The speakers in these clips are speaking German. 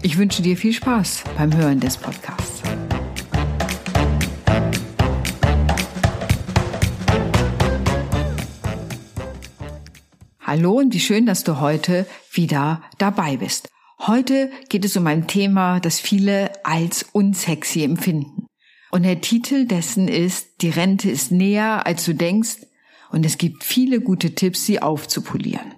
Ich wünsche dir viel Spaß beim Hören des Podcasts. Hallo und wie schön, dass du heute wieder dabei bist. Heute geht es um ein Thema, das viele als unsexy empfinden. Und der Titel dessen ist, die Rente ist näher, als du denkst, und es gibt viele gute Tipps, sie aufzupolieren.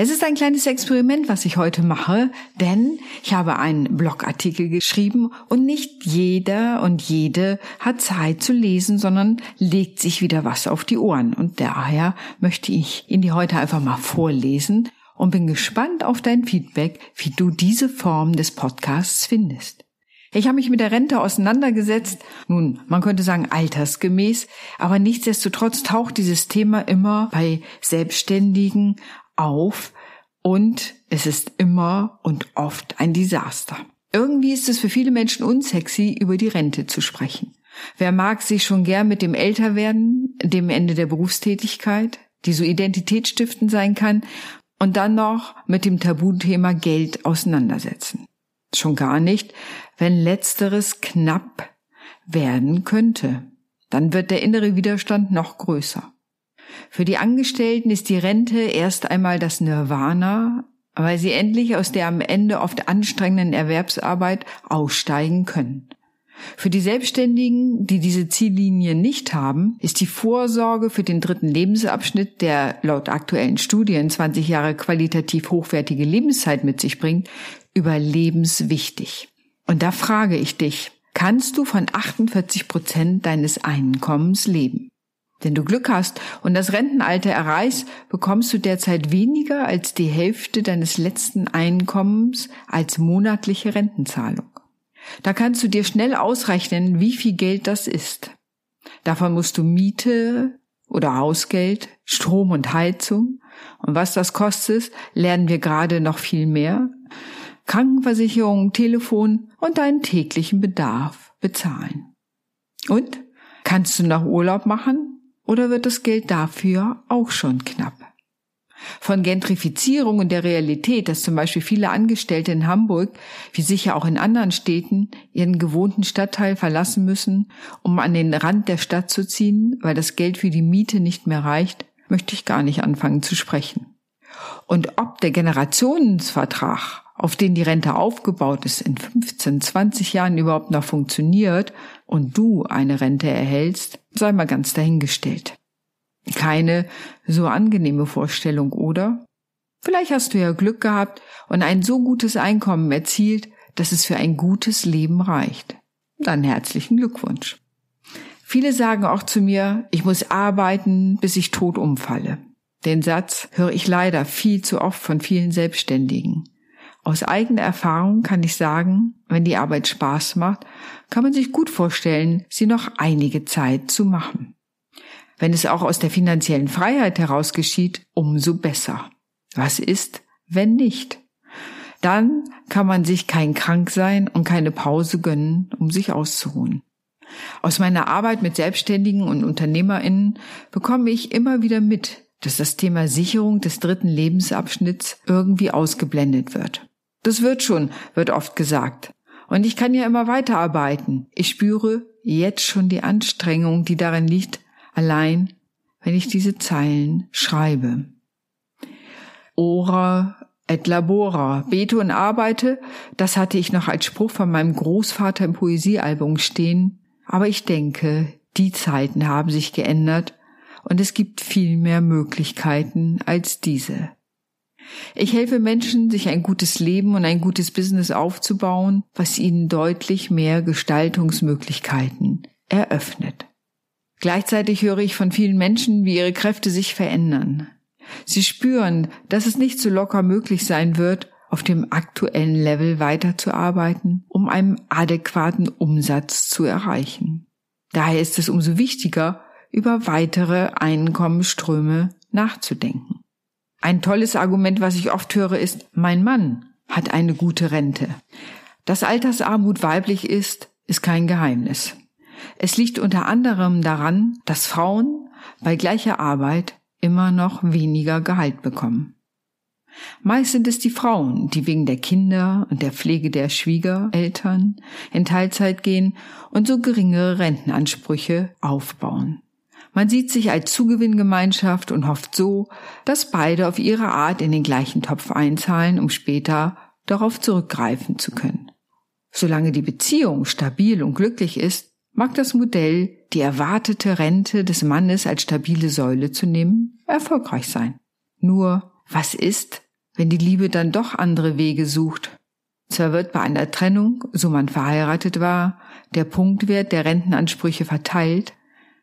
Es ist ein kleines Experiment, was ich heute mache, denn ich habe einen Blogartikel geschrieben und nicht jeder und jede hat Zeit zu lesen, sondern legt sich wieder was auf die Ohren. Und daher möchte ich ihn dir heute einfach mal vorlesen und bin gespannt auf dein Feedback, wie du diese Form des Podcasts findest. Ich habe mich mit der Rente auseinandergesetzt, nun, man könnte sagen altersgemäß, aber nichtsdestotrotz taucht dieses Thema immer bei Selbstständigen auf und es ist immer und oft ein Desaster. Irgendwie ist es für viele Menschen unsexy, über die Rente zu sprechen. Wer mag sich schon gern mit dem Älterwerden, dem Ende der Berufstätigkeit, die so identitätsstiftend sein kann, und dann noch mit dem Tabuthema Geld auseinandersetzen? Schon gar nicht, wenn letzteres knapp werden könnte. Dann wird der innere Widerstand noch größer. Für die Angestellten ist die Rente erst einmal das Nirvana, weil sie endlich aus der am Ende oft anstrengenden Erwerbsarbeit aussteigen können. Für die Selbstständigen, die diese Ziellinie nicht haben, ist die Vorsorge für den dritten Lebensabschnitt, der laut aktuellen Studien 20 Jahre qualitativ hochwertige Lebenszeit mit sich bringt, überlebenswichtig. Und da frage ich dich, kannst du von 48 Prozent deines Einkommens leben? Wenn du Glück hast und das Rentenalter erreichst, bekommst du derzeit weniger als die Hälfte deines letzten Einkommens als monatliche Rentenzahlung. Da kannst du dir schnell ausrechnen, wie viel Geld das ist. Davon musst du Miete oder Hausgeld, Strom und Heizung. Und was das kostet, lernen wir gerade noch viel mehr. Krankenversicherung, Telefon und deinen täglichen Bedarf bezahlen. Und? Kannst du noch Urlaub machen? Oder wird das Geld dafür auch schon knapp? Von Gentrifizierung und der Realität, dass zum Beispiel viele Angestellte in Hamburg, wie sicher auch in anderen Städten, ihren gewohnten Stadtteil verlassen müssen, um an den Rand der Stadt zu ziehen, weil das Geld für die Miete nicht mehr reicht, möchte ich gar nicht anfangen zu sprechen. Und ob der Generationsvertrag auf den die Rente aufgebaut ist, in 15, 20 Jahren überhaupt noch funktioniert und du eine Rente erhältst, sei mal ganz dahingestellt. Keine so angenehme Vorstellung, oder? Vielleicht hast du ja Glück gehabt und ein so gutes Einkommen erzielt, dass es für ein gutes Leben reicht. Dann herzlichen Glückwunsch. Viele sagen auch zu mir, ich muss arbeiten, bis ich tot umfalle. Den Satz höre ich leider viel zu oft von vielen Selbstständigen. Aus eigener Erfahrung kann ich sagen, wenn die Arbeit Spaß macht, kann man sich gut vorstellen, sie noch einige Zeit zu machen. Wenn es auch aus der finanziellen Freiheit heraus geschieht, umso besser. Was ist, wenn nicht? Dann kann man sich kein Kranksein und keine Pause gönnen, um sich auszuruhen. Aus meiner Arbeit mit Selbstständigen und Unternehmerinnen bekomme ich immer wieder mit, dass das Thema Sicherung des dritten Lebensabschnitts irgendwie ausgeblendet wird. Das wird schon, wird oft gesagt. Und ich kann ja immer weiterarbeiten. Ich spüre jetzt schon die Anstrengung, die darin liegt, allein, wenn ich diese Zeilen schreibe. Ora et labora, bete und arbeite, das hatte ich noch als Spruch von meinem Großvater im Poesiealbum stehen. Aber ich denke, die Zeiten haben sich geändert und es gibt viel mehr Möglichkeiten als diese. Ich helfe Menschen, sich ein gutes Leben und ein gutes Business aufzubauen, was ihnen deutlich mehr Gestaltungsmöglichkeiten eröffnet. Gleichzeitig höre ich von vielen Menschen, wie ihre Kräfte sich verändern. Sie spüren, dass es nicht so locker möglich sein wird, auf dem aktuellen Level weiterzuarbeiten, um einen adäquaten Umsatz zu erreichen. Daher ist es umso wichtiger, über weitere Einkommensströme nachzudenken. Ein tolles Argument, was ich oft höre, ist, mein Mann hat eine gute Rente. Dass Altersarmut weiblich ist, ist kein Geheimnis. Es liegt unter anderem daran, dass Frauen bei gleicher Arbeit immer noch weniger Gehalt bekommen. Meist sind es die Frauen, die wegen der Kinder und der Pflege der Schwiegereltern in Teilzeit gehen und so geringere Rentenansprüche aufbauen. Man sieht sich als Zugewinngemeinschaft und hofft so, dass beide auf ihre Art in den gleichen Topf einzahlen, um später darauf zurückgreifen zu können. Solange die Beziehung stabil und glücklich ist, mag das Modell, die erwartete Rente des Mannes als stabile Säule zu nehmen, erfolgreich sein. Nur, was ist, wenn die Liebe dann doch andere Wege sucht? Zwar wird bei einer Trennung, so man verheiratet war, der Punktwert der Rentenansprüche verteilt,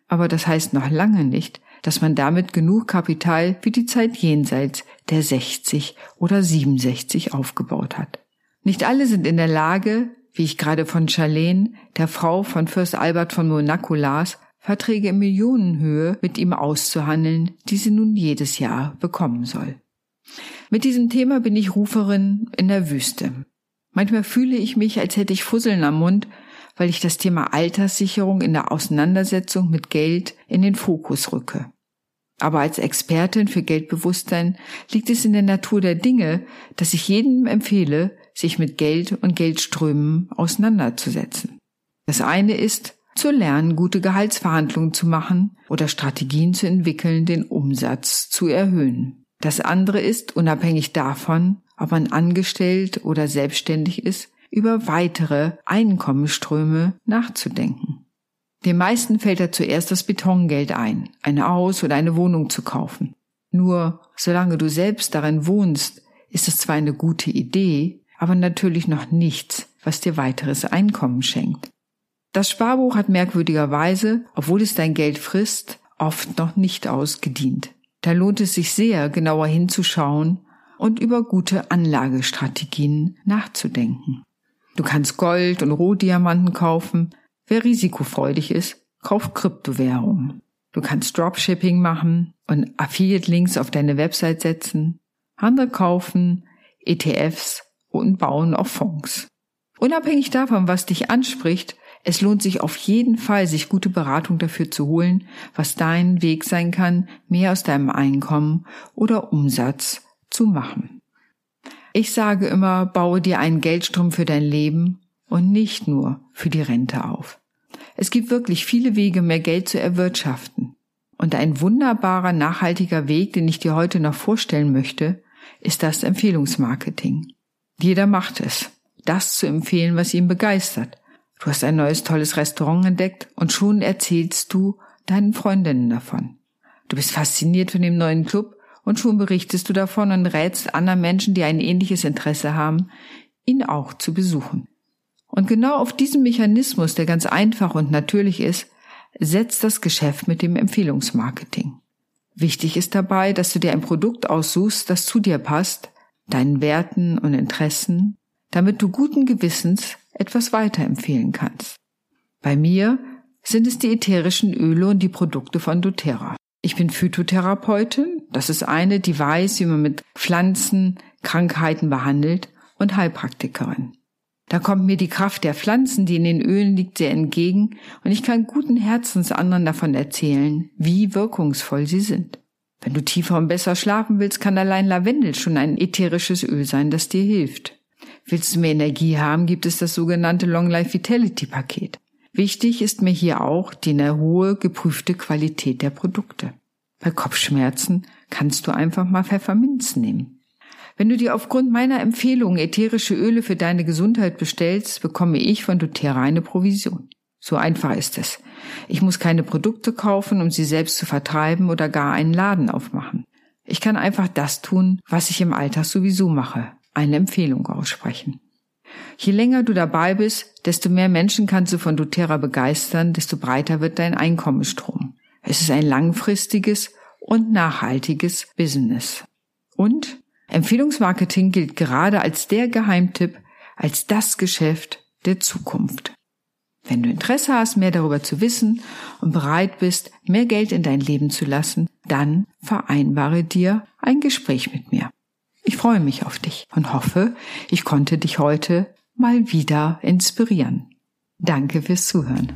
aber das heißt noch lange nicht, dass man damit genug Kapital für die Zeit jenseits der 60 oder 67 aufgebaut hat. Nicht alle sind in der Lage, wie ich gerade von Charlene, der Frau von Fürst Albert von Monaco las, Verträge in Millionenhöhe mit ihm auszuhandeln, die sie nun jedes Jahr bekommen soll. Mit diesem Thema bin ich Ruferin in der Wüste. Manchmal fühle ich mich, als hätte ich Fusseln am Mund, weil ich das Thema Alterssicherung in der Auseinandersetzung mit Geld in den Fokus rücke. Aber als Expertin für Geldbewusstsein liegt es in der Natur der Dinge, dass ich jedem empfehle, sich mit Geld und Geldströmen auseinanderzusetzen. Das eine ist, zu lernen, gute Gehaltsverhandlungen zu machen oder Strategien zu entwickeln, den Umsatz zu erhöhen. Das andere ist, unabhängig davon, ob man angestellt oder selbstständig ist, über weitere Einkommensströme nachzudenken. Den meisten fällt da zuerst das Betongeld ein, ein Haus oder eine Wohnung zu kaufen. Nur solange du selbst darin wohnst, ist es zwar eine gute Idee, aber natürlich noch nichts, was dir weiteres Einkommen schenkt. Das Sparbuch hat merkwürdigerweise, obwohl es dein Geld frisst, oft noch nicht ausgedient. Da lohnt es sich sehr, genauer hinzuschauen und über gute Anlagestrategien nachzudenken. Du kannst Gold und Rohdiamanten kaufen. Wer risikofreudig ist, kauft Kryptowährungen. Du kannst Dropshipping machen und Affiliate-Links auf deine Website setzen, Handel kaufen, ETFs und bauen auf Fonds. Unabhängig davon, was dich anspricht, es lohnt sich auf jeden Fall, sich gute Beratung dafür zu holen, was dein Weg sein kann, mehr aus deinem Einkommen oder Umsatz zu machen. Ich sage immer, baue dir einen Geldstrom für dein Leben und nicht nur für die Rente auf. Es gibt wirklich viele Wege, mehr Geld zu erwirtschaften. Und ein wunderbarer, nachhaltiger Weg, den ich dir heute noch vorstellen möchte, ist das Empfehlungsmarketing. Jeder macht es, das zu empfehlen, was ihn begeistert. Du hast ein neues tolles Restaurant entdeckt und schon erzählst du deinen Freundinnen davon. Du bist fasziniert von dem neuen Club und schon berichtest du davon und rätst anderen Menschen, die ein ähnliches Interesse haben, ihn auch zu besuchen. Und genau auf diesen Mechanismus, der ganz einfach und natürlich ist, setzt das Geschäft mit dem Empfehlungsmarketing. Wichtig ist dabei, dass du dir ein Produkt aussuchst, das zu dir passt, deinen Werten und Interessen, damit du guten Gewissens etwas weiterempfehlen kannst. Bei mir sind es die ätherischen Öle und die Produkte von doTERRA. Ich bin Phytotherapeutin. Das ist eine, die weiß, wie man mit Pflanzen Krankheiten behandelt und Heilpraktikerin. Da kommt mir die Kraft der Pflanzen, die in den Ölen liegt, sehr entgegen und ich kann guten Herzens anderen davon erzählen, wie wirkungsvoll sie sind. Wenn du tiefer und besser schlafen willst, kann allein Lavendel schon ein ätherisches Öl sein, das dir hilft. Willst du mehr Energie haben, gibt es das sogenannte Long Life Vitality Paket. Wichtig ist mir hier auch die hohe geprüfte Qualität der Produkte. Bei Kopfschmerzen kannst du einfach mal Pfefferminz nehmen. Wenn du dir aufgrund meiner Empfehlung ätherische Öle für deine Gesundheit bestellst, bekomme ich von doTERRA eine Provision. So einfach ist es. Ich muss keine Produkte kaufen, um sie selbst zu vertreiben oder gar einen Laden aufmachen. Ich kann einfach das tun, was ich im Alltag sowieso mache, eine Empfehlung aussprechen. Je länger du dabei bist, desto mehr Menschen kannst du von doTERRA begeistern, desto breiter wird dein Einkommensstrom. Es ist ein langfristiges und nachhaltiges Business. Und Empfehlungsmarketing gilt gerade als der Geheimtipp, als das Geschäft der Zukunft. Wenn du Interesse hast, mehr darüber zu wissen und bereit bist, mehr Geld in dein Leben zu lassen, dann vereinbare dir ein Gespräch mit mir. Ich freue mich auf dich und hoffe, ich konnte dich heute mal wieder inspirieren. Danke fürs Zuhören.